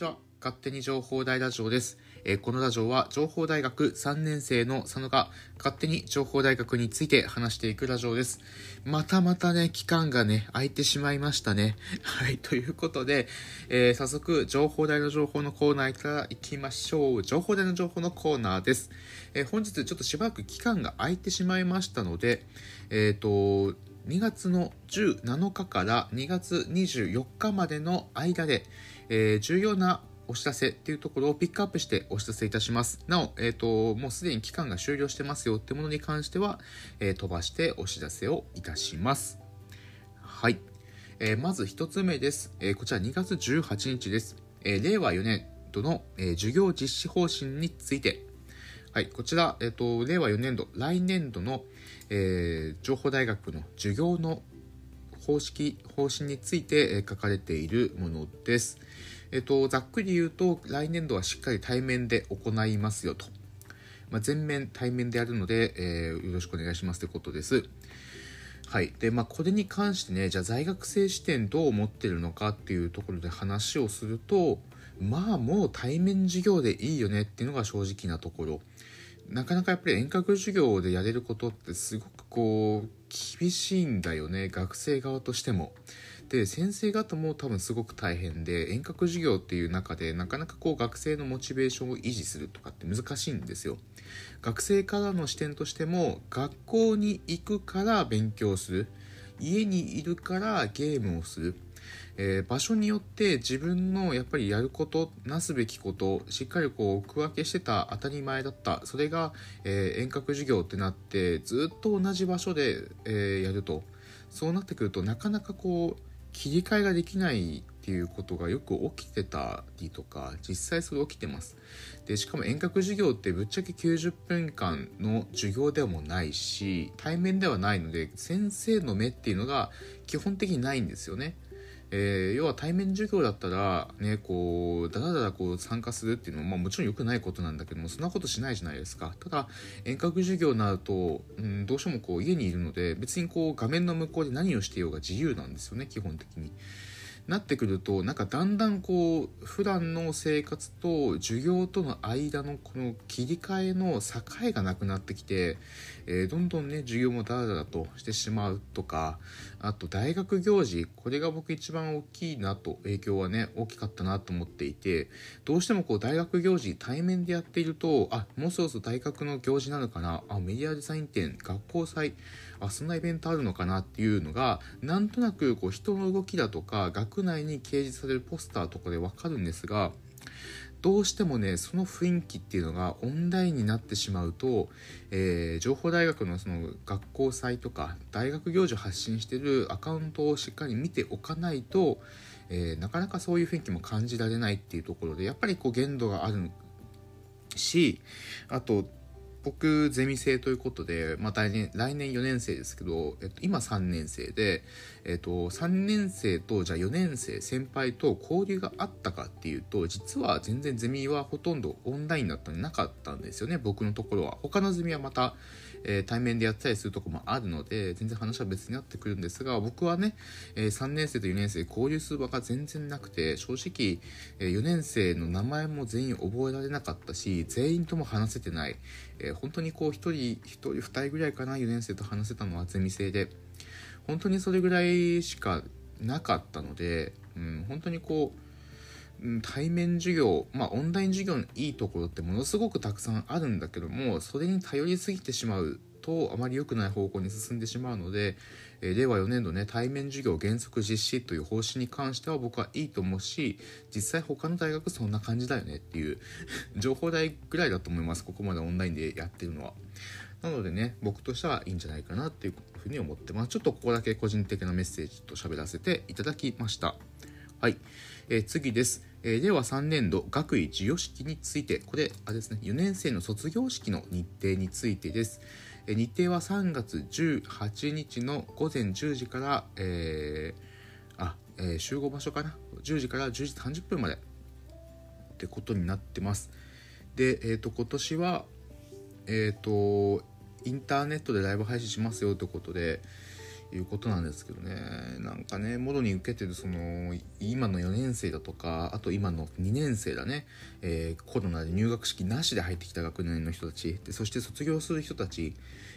ちは。勝手に情報大ラジオです。えーこのラジオは情報大学3年生の佐野が勝手に情報大学について話していくラジオです。またまたね、期間がね、空いてしまいましたね。はい、ということで、えー早速、情報大の情報のコーナーから行きましょう。情報大の情報のコーナーです。えー本日ちょっとしばらく期間が空いてしまいましたので、えっ、と、2月の17日から2月24日までの間で、えー重要なお知らせっていうところをピックアップしてお知らせいたします。なお、えっ、と、もうすでに期間が終了してますよってものに関しては、えー飛ばしてお知らせをいたします。はい。えーまず一つ目です。えこちら2月18日です。え令和4年度の、え授業実施方針について、はい、こちら、えっ、と、令和4年度、来年度の、えー情報大学の授業の方式、方針について、書かれているものです。えっ、と、ざっくり言うと、来年度はしっかり対面で行いますよと。まあ、全面対面でやるので、えーよろしくお願いしますということです。はい。で、まあ、これに関してね、じゃあ在学生視点どう思ってるのかっていうところで話をすると、まあ、もう対面授業でいいよねっていうのが正直なところ。なかなかやっぱり遠隔授業でやれることってすごくこう、厳しいんだよね、学生側としても。で、先生方も多分すごく大変で、遠隔授業っていう中でなかなかこう学生のモチベーションを維持するとかって難しいんですよ。学生からの視点としても学校に行くから勉強する家にいるからゲームをする、えー場所によって自分のやっぱりやることなすべきことしっかりこう区分けしてた当たり前だった。それが、えー遠隔授業ってなってずっと同じ場所で、えーやると。そうなってくるとなかなかこう切り替えができないっていうことがよく起きてたりとか実際それ起きてます。でしかも遠隔授業ってぶっちゃけ90分間の授業でもないし対面ではないので先生の目っていうのが基本的にないんですよね。えー要は対面授業だったらねこうだらだらこう参加するっていうのも、まあ、もちろん良くないことなんだけどもそんなことしないじゃないですかただ遠隔授業になると、うん、どうしてもこう家にいるので別にこう画面の向こうで何をしてようが自由なんですよね基本的に。なってくるとなんかだんだんこう普段の生活と授業との間のこの切り替えの境がなくなってきて、えーどんどんね授業もダラダラとしてしまうとかあと大学行事これが僕一番大きいなと影響はね大きかったなと思っていてどうしてもこう大学行事対面でやっているとあもうそろそろ大学の行事なのかなあメディアデザイン展学校祭あそんなイベントあるのかなっていうのがなんとなくこう人の動きだとか学内に掲示されるポスターとかでわかるんですがどうしてもねその雰囲気っていうのがオンラインになってしまうと、えー情報大学のその学校祭とか大学行事を発信してるアカウントをしっかり見ておかないと、えーなかなかそういう雰囲気も感じられないっていうところでやっぱりこう限度があるしあと僕ゼミ生ということで、まあ、来年来年4年生ですけど、えっと、今3年生で、えっと、3年生とじゃあ4年生先輩と交流があったかっていうと実は全然ゼミはほとんどオンラインだったんでなかったんですよね僕のところは。他のゼミはまた、えー対面でやったりするとこもあるので全然話は別になってくるんですが僕はね、えー3年生と4年生交流する場が全然なくて正直、えー4年生の名前も全員覚えられなかったし全員とも話せてない、えー本当にこう1人1人2人ぐらいかな4年生と話せたのはゼミ生で。本当にそれぐらいしかなかったので、うん、本当にこう対面授業、まあ、オンライン授業のいいところってものすごくたくさんあるんだけどもそれに頼りすぎてしまうとあまり良くない方向に進んでしまうので、えー令和4年度ね対面授業原則実施という方針に関しては僕はいいと思うし実際他の大学そんな感じだよねっていう 情報大ぐらいだと思います。ここまでオンラインでやってるのは。なのでね僕としてはいいんじゃないかなっていうふうに思ってます。ちょっとここだけ個人的なメッセージと喋らせていただきました。はい、えー次です、えー、では3年度学位授与式についてこれあれですね4年生の卒業式の日程についてです、えー日程は3月18日の午前10時から、えーあ、えー集合場所かな？10時から10時30分まで。ってことになってます。で、えー、と今年はえっ、とインターネットでライブ配信しますよということでいうことなんですけどね。なんかねもろに受けてるその今の4年生だとかあと今の2年生だね、えー、コロナで入学式なしで入ってきた学年の人たち。でそして卒業する人たち、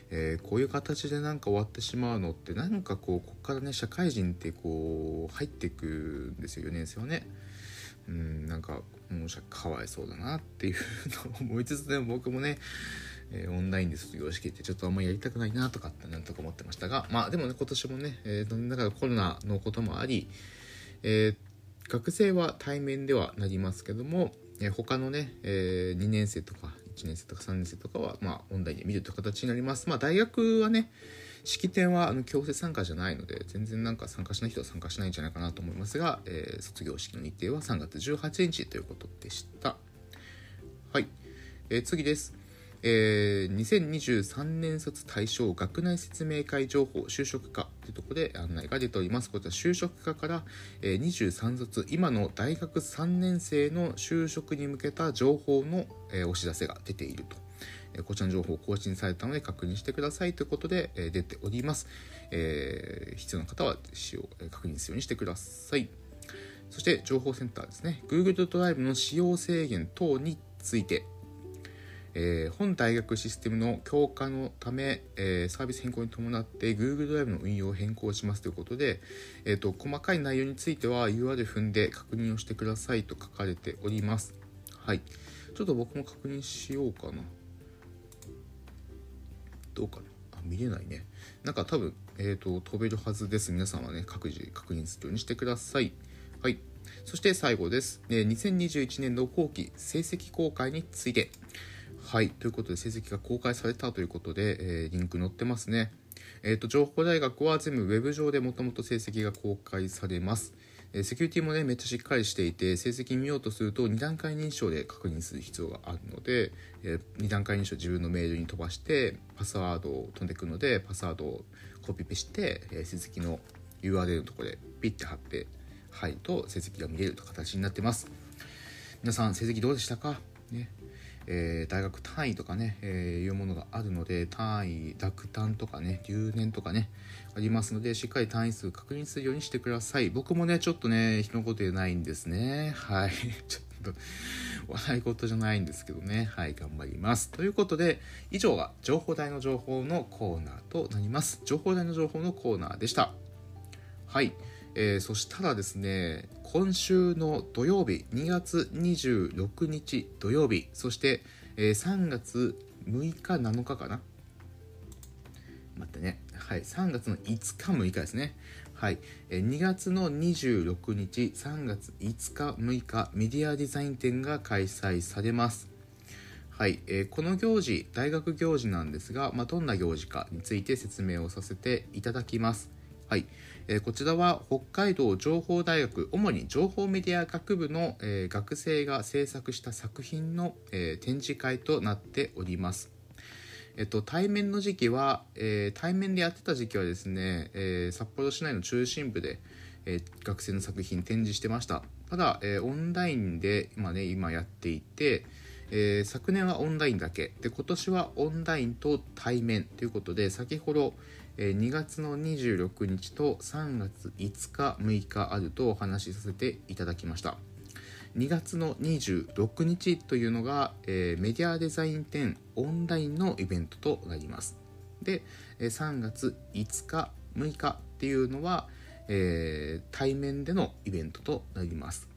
えー、こういう形でなんか終わってしまうのってなんかこうここからね社会人ってこう入っていくんですよ4年生はね。うんなんかもうかわいそうだなっていうのを思いつつでも僕もねえ、オンラインで卒業式ってちょっとあんまりやりたくないなとかってなんとか思ってましたがまあでもね今年もね、えー、だからコロナのこともあり、えー、学生は対面ではなりますけども、えー、他のね、えー、2年生とか1年生とか3年生とかは、まあ、オンラインで見るという形になります。まあ、大学はね、式典はあの強制参加じゃないので、全然なんか参加しない人は参加しないんじゃないかなと思いますが、えー、卒業式の日程は3月18日ということでした。はい。えー、次です。えー、2023年卒対象学内説明会情報就職課というところで案内が出ております。こちら就職課から、えー、23卒、今の大学3年生の就職に向けた情報の、えー、お知らせが出ていると。えこちらの情報更新されたので確認してくださいということで、え出ております。え必要な方は使用、え確認するようにしてください。そして情報センターですね。Google ドライブの使用制限等について、えー、本大学システムの強化のため、えー、サービス変更に伴って Google ドライブの運用を変更しますということで、えーと、細かい内容については URL 踏んで確認をしてくださいと書かれております。はい。ちょっと僕も確認しようかな。どうかなあ、見れないね。なんか多分、えっ、ー、と、飛べるはずです。皆さんはね、各自確認するようにしてください。はい。そして最後です。2021年度後期成績公開について。はい。ということで、成績が公開されたということで、えー、リンク載ってますね。えっ、ー、と、情報大学は全部ウェブ上でもともと成績が公開されます。えー、セキュリティもね、めっちゃしっかりしていて、成績見ようとすると2段階認証で確認する必要があるので、え2段階認証自分のメールに飛ばして、パスワードを飛んでくるので、パスワードをコピペして、え成績の URL のところでピッて貼って入ると成績が見れるという形になってます。皆さん、成績どうでしたか？えー、大学単位とかね、えー、いうものがあるので単位落単とかね留年とかねありますのでしっかり単位数確認するようにしてください。僕もねちょっとね人のこと言えないんですね。はい。ちょっと笑い事じゃないんですけどね。はい頑張ります。ということで以上が情報台の情報のコーナーとなります。情報台の情報のコーナーでした。はい。えー、そしたらですね、今週の土曜日、2月26日土曜日、そして、えー、3月6日、7日かな？待ってね。はい。3月の5日、6日ですね。はい。えー、2月の26日、3月5日、6日、メディアデザイン展が開催されます。はい。えー、この行事、大学行事なんですが、まあ、どんな行事かについて説明をさせていただきます。はい。え、こちらは北海道情報大学主に情報メディア学部の、え、学生が制作した作品の、え、展示会となっております。えっと、対面の時期は、え対面でやってた時期はですね、え札幌市内の中心部で、え学生の作品展示してました。ただ、えオンラインで今ね、今やっていて、え昨年はオンラインだけで今年はオンラインと対面ということで先ほど、2月の26日と3月5日6日あるとお話しさせていただきました。2月の26日というのが、えー、メディアデザイン展オンラインのイベントとなります。で3月5日6日っていうのは、えー、対面でのイベントとなります。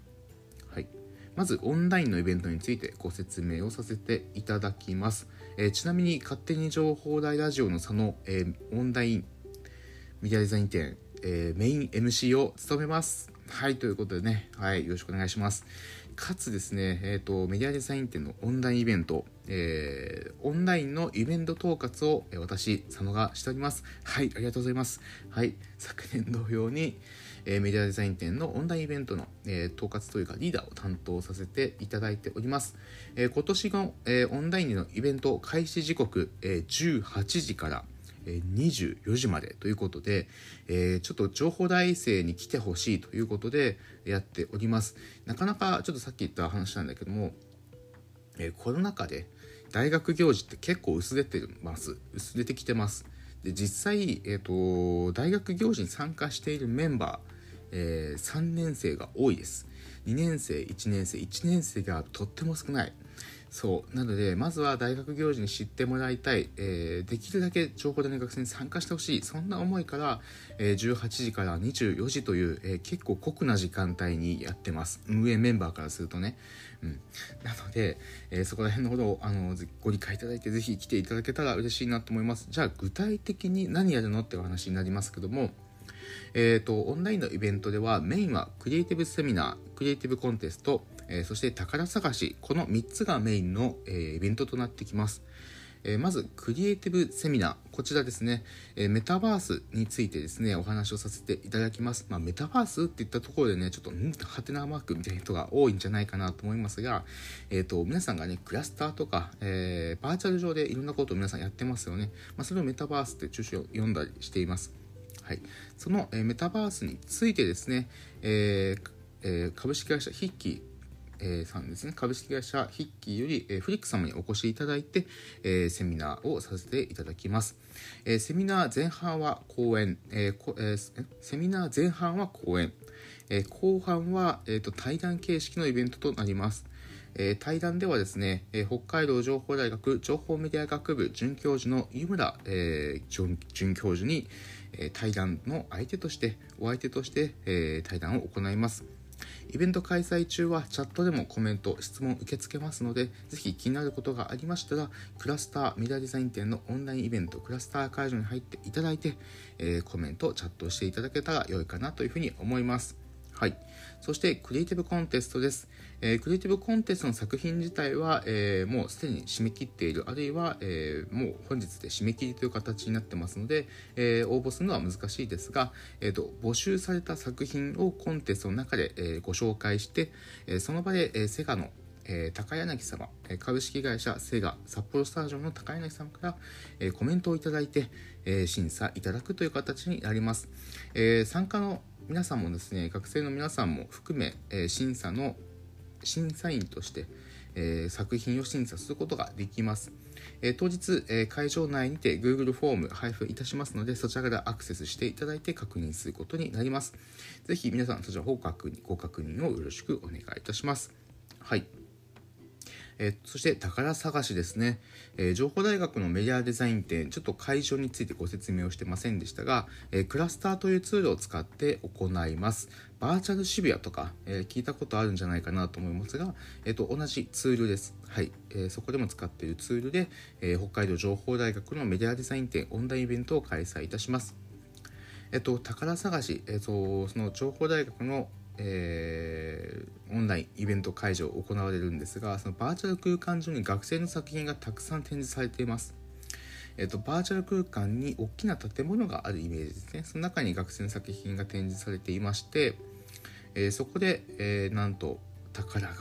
まずオンラインのイベントについてご説明をさせていただきます。えー、ちなみに勝手に情報大ラジオの佐野、えー、オンラインメディアデザイン展、えー、メイン MC を務めます。はい、ということでね、はい、よろしくお願いします。かつですね、えっ、ー、と、メディアデザイン展のオンラインイベント、えー、オンラインのイベント統括を、え、私、佐野がしております。はい、ありがとうございます。はい、昨年同様に、え、メディアデザイン展のオンラインイベントの、え、統括というかリーダーを担当させていただいております。え、今年の、えオンラインでのイベント開始時刻、え18時から、24時までということで、え、ちょっと情報大生に来てほしいということでやっております。なかなかちょっとさっき言った話なんだけども、えー、コロナ禍で大学行事って結構薄れてます。薄れてきてます。で実際、えーと、大学行事に参加しているメンバー、えー、3年生が多いです。2年生1年生1年生がとっても少ない。そう。なのでまずは大学行事に知ってもらいたい、えー、できるだけ情報大の学生に参加してほしい。そんな思いから、えー、18時から24時という、えー、結構酷な時間帯にやってます。運営メンバーからするとね、うん、なので、えそこら辺のことをあのご理解いただいてぜひ来ていただけたら嬉しいなと思います。じゃあ具体的に何やるのってお話になりますけども。えーと、オンラインのイベントではメインはクリエイティブセミナークリエイティブコンテスト、えー、そして宝探しこの3つがメインの、えー、イベントとなってきます、え、まずクリエイティブセミナーこちらですね、えメタバースについてですねお話をさせていただきます、まあ、メタバースっていったところでねちょっとん？ハテナマークみたいな人が多いんじゃないかなと思いますが、えーと、皆さんがねクラスターとか、えバーチャル上でいろんなことを皆さんやってますよね、まあ、それをメタバースって中止を読んだりしています。はい、その、え、メタバースについてですね、えーえー、株式会社ヒッキーえー、さんですね、株式会社ヒッキーより、え、フリック様にお越しいただいて、え、セミナーをさせていただきます。えセミナー前半は講演、えこえセミナー前半は講演、え後半は、えーと、対談形式のイベントとなります。えー、対談ではですね、えー、北海道情報大学情報メディア学部准教授の湯村、えー、准教授に、え対談の相手としてお相手として、え対談を行いますイベント開催中はチャットでもコメント、質問受け付けますので、ぜひ気になることがありましたら、クラスターメディアデザイン展のオンラインイベント、クラスター会場に入っていただいて、え、コメント、チャットしていただけたら良いかなというふうに思います。はい。そして、クリエイティブコンテストです。えー、クリエイティブコンテストの作品自体は、えー、もうすでに締め切っている、あるいは、えー、もう本日で締め切りという形になってますので、え応募するのは難しいですが、えーと、募集された作品をコンテストの中で、えご紹介して、えその場で、えセガのえ、高柳様、株式会社セガ札幌スタジオの高柳さんから、え、コメントをいただいて、え、審査いただくという形になります。え参加の皆さんもですね学生の皆さんも含め、え審査の審査員として、え作品を審査することができます。え当日、え会場内にて Google フォーム配布いたしますので、そちらからアクセスしていただいて確認することになります。ぜひ皆さん、そちらご確認ご確認をよろしくお願いいたします。はい。え、そして宝探しですね、え、情報大学のメディアデザイン展、ちょっと会場についてご説明をしてませんでしたが、え、クラスターというツールを使って行います。バーチャル渋谷とか、え聞いたことあるんじゃないかなと思いますが、えーと、同じツールです。はい、えそこでも使っているツールで、え北海道情報大学のメディアデザイン展オンラインイベントを開催いたします。えっと、宝探し、えっと、その情報大学のえー、オンラインイベント会場行われるんですがそのバーチャル空間上に学生の作品がたくさん展示されています。えっと、バーチャル空間に大きな建物があるイメージですね。その中に学生の作品が展示されていまして、えー、そこで、えー、なんと宝が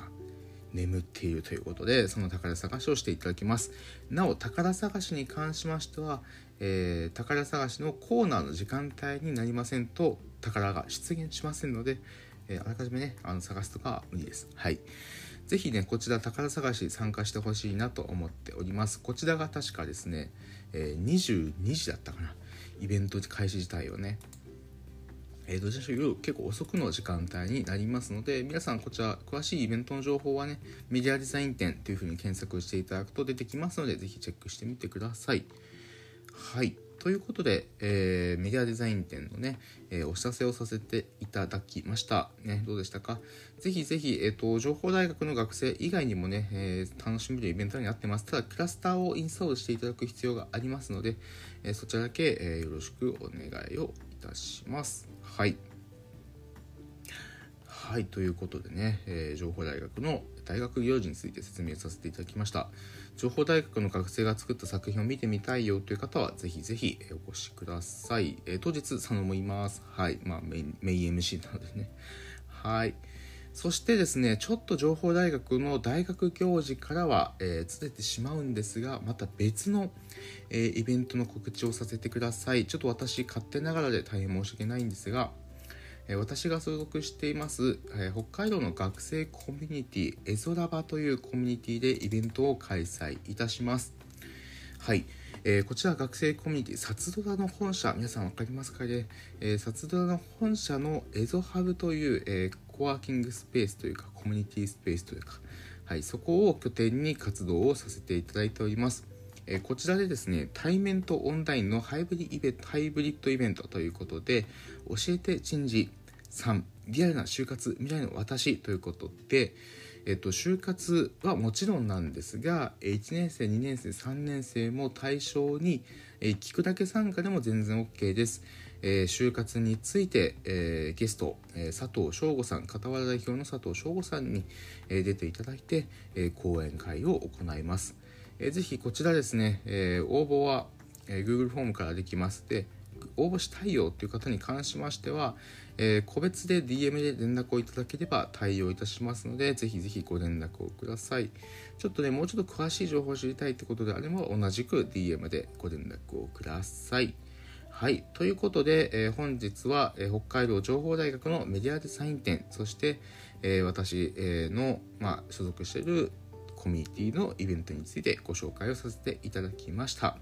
眠っているということで、その宝探しをしていただきます。なお、宝探しに関しましては、えー、宝探しのコーナーの時間帯になりませんと、宝が出現しませんので、えー、あらかじめね、あの探すとかは無理です。はい。ぜひね、こちら宝探し参加してほしいなと思っております。こちらが確かですね、えー、22時だったかな。イベント開始自体はね。えー、どちらかというと結構遅くの時間帯になりますので、皆さんこちら詳しいイベントの情報はね、メディアデザイン展というふうに検索していただくと出てきますので、ぜひチェックしてみてください。はい。ということで、えー、メディアデザイン展のね、えー、お知らせをさせていただきました。ね、どうでしたか？ぜひぜひ、えっ、ー、と、情報大学の学生以外にもね、え楽しめるイベントになってます。ただ、クラスターをインストールしていただく必要がありますので、えそちらだけ、えよろしくお願いをいたします。はい。はい、ということでね、え情報大学の大学行事について説明させていただきました。情報大学の学生が作った作品を見てみたいよという方は、ぜひぜひお越しください。えー、当日、佐野もいます。はい。まあメイン、MC なのでね。はい。そしてですね、ちょっと情報大学の大学行事からは、えー、ずれてしまうんですが、また別の、えー、イベントの告知をさせてください。ちょっと私、勝手ながらで大変申し訳ないんですが、私が所属しています、北海道の学生コミュニティエゾラバというコミュニティでイベントを開催いたします。はい。えー、こちら学生コミュニティ、サツドラの本社、皆さん分かりますかね、えー、サツドラの本社のエゾハブという、えー、コワーキングスペースというか、コミュニティスペースというか、はい、そこを拠点に活動をさせていただいております。えこちらでですね、対面とオンラインのハイブリイベハイブリッドイベントということで、教えて人事3、リアルな就活未来の私ということで、えっと、就活はもちろんなんですが、1年生、2年生、3年生も対象に、え聞くだけ参加でも全然 OK です。えー、就活について、えー、ゲスト、えー、佐藤翔吾さん、片原代表の佐藤翔吾さんに、え出ていただいて、え講演会を行います。えー、ぜひこちらですね、え応募は、え Google フォームからできます。で、応募したいよという方に関しましては、え個別で DM で連絡をいただければ対応いたしますので、ぜひぜひご連絡をください。ちょっとね、もうちょっと詳しい情報を知りたいってことであれば、同じく DM でご連絡をください。はい。ということで、えー、本日は、えー、北海道情報大学のメディアデザイン展、そして、えー、私、えの、まあ、所属しているコミュニティのイベントについてご紹介をさせていただきました。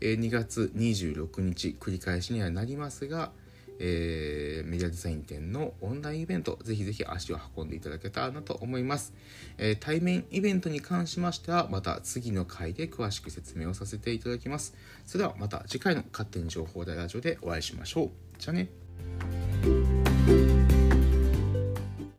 え2月26日、繰り返しにはなりますが、えー、メディアデザイン展のオンラインイベント、ぜひぜひ足を運んでいただけたらなと思います。えー、対面イベントに関しましては、また次の回で詳しく説明をさせていただきます。それではまた次回の勝手に情報大ラジオでお会いしましょう。じゃあね。